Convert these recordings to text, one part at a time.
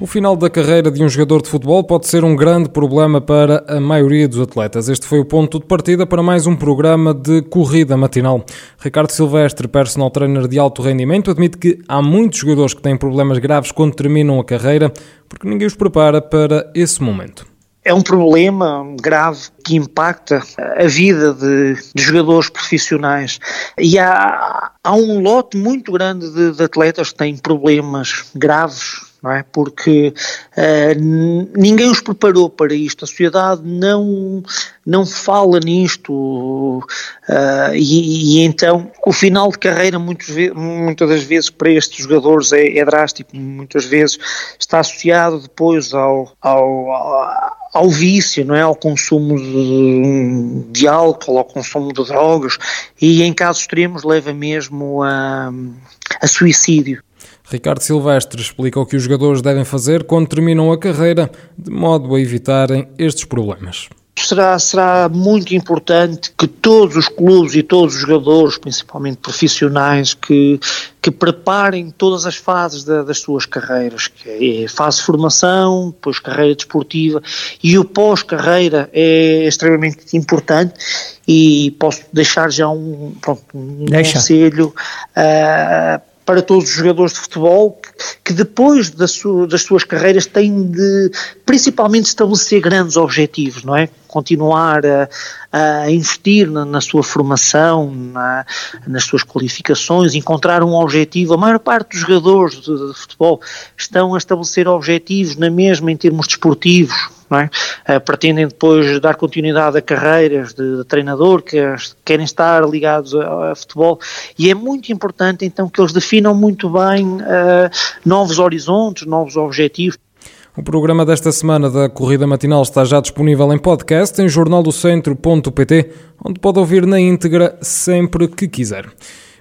O final da carreira de um jogador de futebol pode ser um grande problema para a maioria dos atletas. Este foi o ponto de partida para mais um programa de corrida matinal. Ricardo Silvestre, personal trainer de alto rendimento, admite que há muitos jogadores que têm problemas graves quando terminam a carreira, porque ninguém os prepara para esse momento é um problema grave que impacta a vida de, de jogadores profissionais. E há, há, um lote muito grande de, de atletas que têm problemas graves não é? Porque uh, ninguém os preparou para isto, a sociedade não, não fala nisto uh, e, e, então o final de carreira muitas, muitas das vezes para estes jogadores é, é drástico, muitas vezes está associado depois ao, ao, ao ao vício, não é? ao consumo de, de, álcool, ao consumo de drogas e em casos extremos leva mesmo a, a suicídio. Ricardo Silvestre explica o que os jogadores devem fazer quando terminam a carreira, de modo a evitarem estes problemas. Será, será muito importante que todos os clubes e todos os jogadores, principalmente profissionais, que, que preparem todas as fases da, das suas carreiras, que é fase de formação, depois carreira desportiva e o pós-carreira é extremamente importante e posso deixar já um, pronto, um conselho uh, para todos os jogadores de futebol que depois das, suas carreiras têm de principalmente estabelecer grandes objetivos, não é? Continuar a, a investir na, na, sua formação, na, nas suas qualificações, encontrar um objetivo. A maior parte dos jogadores de, de futebol estão a estabelecer objetivos na mesma em termos desportivos, é? Uh, pretendem depois dar continuidade a carreiras de, de treinador, que querem estar ligados a, a, futebol, e é muito importante então que eles definam muito bem uh, novos horizontes, novos objetivos. O programa desta semana da Corrida Matinal está já disponível em podcast em jornaldocentro.pt, onde pode ouvir na íntegra sempre que quiser.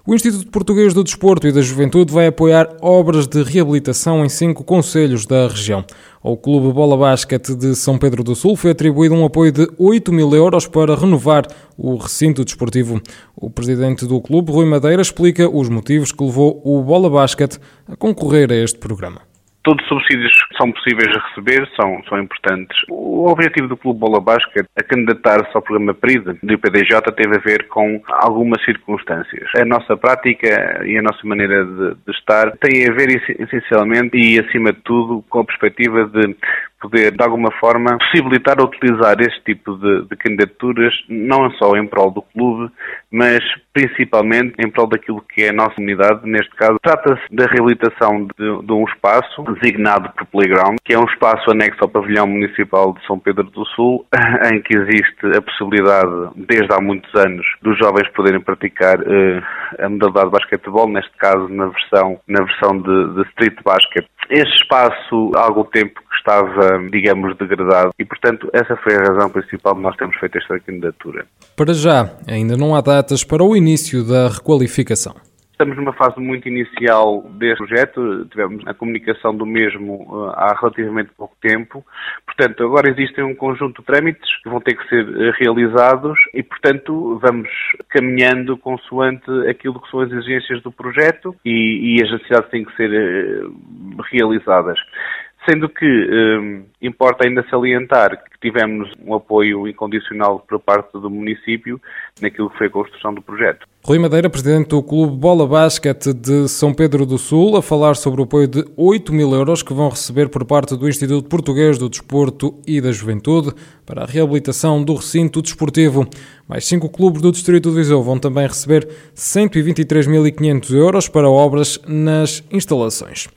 O Instituto Português do Desporto e da Juventude vai apoiar obras de reabilitação em cinco conselhos da região. Ao Clube Bola Basquete de São Pedro do Sul foi atribuído um apoio de 8 mil euros para renovar o recinto desportivo. O presidente do clube, Rui Madeira, explica os motivos que levou o Bola Basquete a concorrer a este programa. Todos os subsídios são possíveis de receber, são, são importantes. O objetivo do Clube Bola Basca, a candidatar-se ao programa PRID do IPDJ, teve a ver com algumas circunstâncias. A nossa prática e a nossa maneira de, de estar tem a ver essencialmente e, acima de tudo, com a perspectiva de poder, de alguma forma, possibilitar utilizar este tipo de, de, candidaturas, não só em prol do clube, mas principalmente em prol daquilo que é a nossa unidade. Neste caso, trata-se da reabilitação de, de, um espaço designado por Playground, que é um espaço anexo ao pavilhão municipal de São Pedro do Sul, em que existe a possibilidade, desde há muitos anos, dos jovens poderem praticar uh, a modalidade de basquetebol, neste caso na versão, na versão de, de street basket. Este espaço, há algum tempo estava, digamos, degradado e, portanto, essa foi a razão principal de nós termos feito esta candidatura. Para já, ainda não há datas para o início da requalificação. Estamos numa fase muito inicial deste projeto, tivemos a comunicação do mesmo uh, há relativamente pouco tempo, portanto, agora existem um conjunto de trâmites que vão ter que ser uh, realizados e, portanto, vamos caminhando consoante aquilo que são as exigências do projeto e, e as necessidades têm que ser uh, realizadas. Sendo que um, importa ainda salientar que tivemos um apoio incondicional por parte do município naquilo que foi a construção do projeto. Rui Madeira, presidente do Clube Bola Basket de São Pedro do Sul, a falar sobre o apoio de 8 mil euros que vão receber por parte do Instituto Português do Desporto e da Juventude para a reabilitação do recinto desportivo. Mais cinco clubes do Distrito de Viseu vão também receber 123.500 euros para obras nas instalações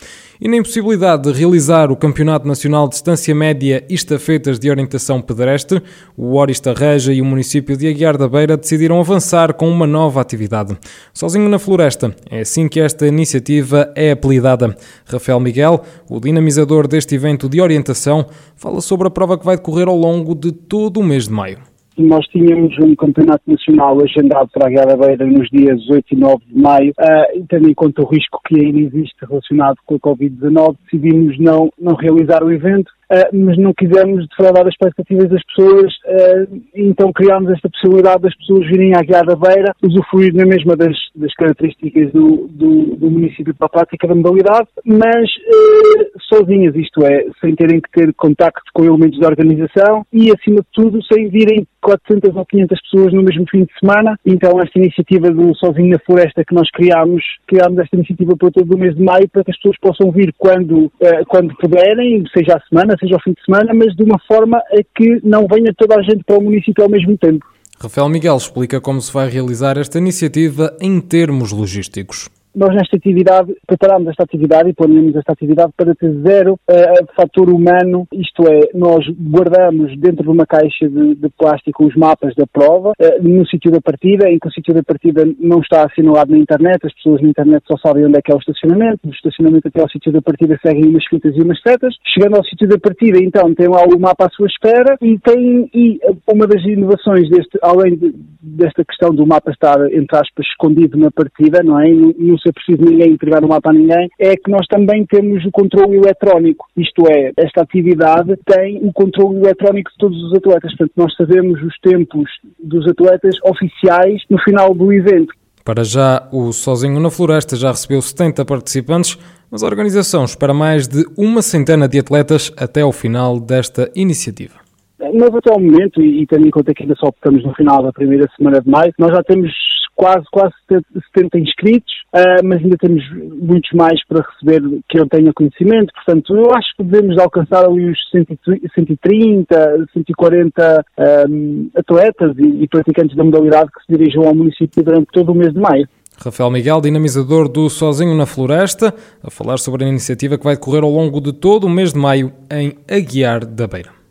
e na impossibilidade de realizar o Campeonato Nacional de Distância Média e Estafetas de Orientação Pedestre, o Orista Reja e o município de Aguiar da Beira decidiram avançar com uma nova atividade. Sozinho na Floresta, é assim que esta iniciativa é apelidada. Rafael Miguel, o dinamizador deste evento de orientação, fala sobre a prova que vai decorrer ao longo de todo o mês de maio. nós tínhamos um campeonato nacional agendado para a Guiada Beira nos dias 8 e 9 de maio, uh, tendo em conta o risco que ainda existe relacionado com a Covid-19, decidimos não, não realizar o evento, mas não quisemos defraudar as expectativas das pessoas, uh, então criámos esta possibilidade das pessoas virem à Guiada Beira, usufruir na mesma das, das características do, do, do, município para a prática da modalidade, mas sozinhas, isto é, sem terem que ter contacto com elementos da organização e, acima de tudo, sem virem 400 ou 500 pessoas no mesmo fim de semana. Então, esta iniciativa do Sozinho na Floresta que nós criámos, criámos esta iniciativa para todo o mês de maio para que as pessoas possam vir quando, quando puderem, seja a semana, seja ao fim de semana, mas de uma forma a que não venha toda a gente para o município ao mesmo tempo. Rafael Miguel explica como se vai realizar esta iniciativa em termos logísticos nós nesta atividade preparamos esta atividade e planeamos esta atividade para ter zero uh, fator humano, isto é, nós guardamos dentro de uma caixa de, de plástico os mapas da prova uh, no sítio da partida, em que o sítio da partida não está assinalado na internet, as pessoas na internet só sabem onde é que é o estacionamento, o estacionamento até ao sítio da partida seguem umas fitas e umas setas, chegando ao sítio da partida então tem lá o mapa à sua espera e tem e uma das inovações deste, além de, desta questão do mapa estar entre aspas escondido na partida, não é? No, ser preciso ninguém entregar o mapa a ninguém, é que nós também temos o controle eletrónico. Isto é, esta atividade tem o controle eletrónico de todos os atletas. Portanto, nós sabemos os tempos dos atletas oficiais no final do evento. Para já, o Sozinho na Floresta já recebeu 70 participantes, mas a organização espera mais de uma centena de atletas até ao final desta iniciativa. Nós até ao momento, e tendo em conta que ainda só estamos no final da primeira semana de maio, nós já temos quase, quase 70 inscritos, uh, mas ainda temos muitos mais para receber que eu tenha conhecimento, portanto, eu acho que devemos alcançar ali os 130, 140 um, atletas e, e praticantes da modalidade que se dirigem ao município durante todo o mês de maio. Rafael Miguel, dinamizador do Sozinho na Floresta, a falar sobre a iniciativa que vai decorrer ao longo de todo o mês de maio em Aguiar da Beira.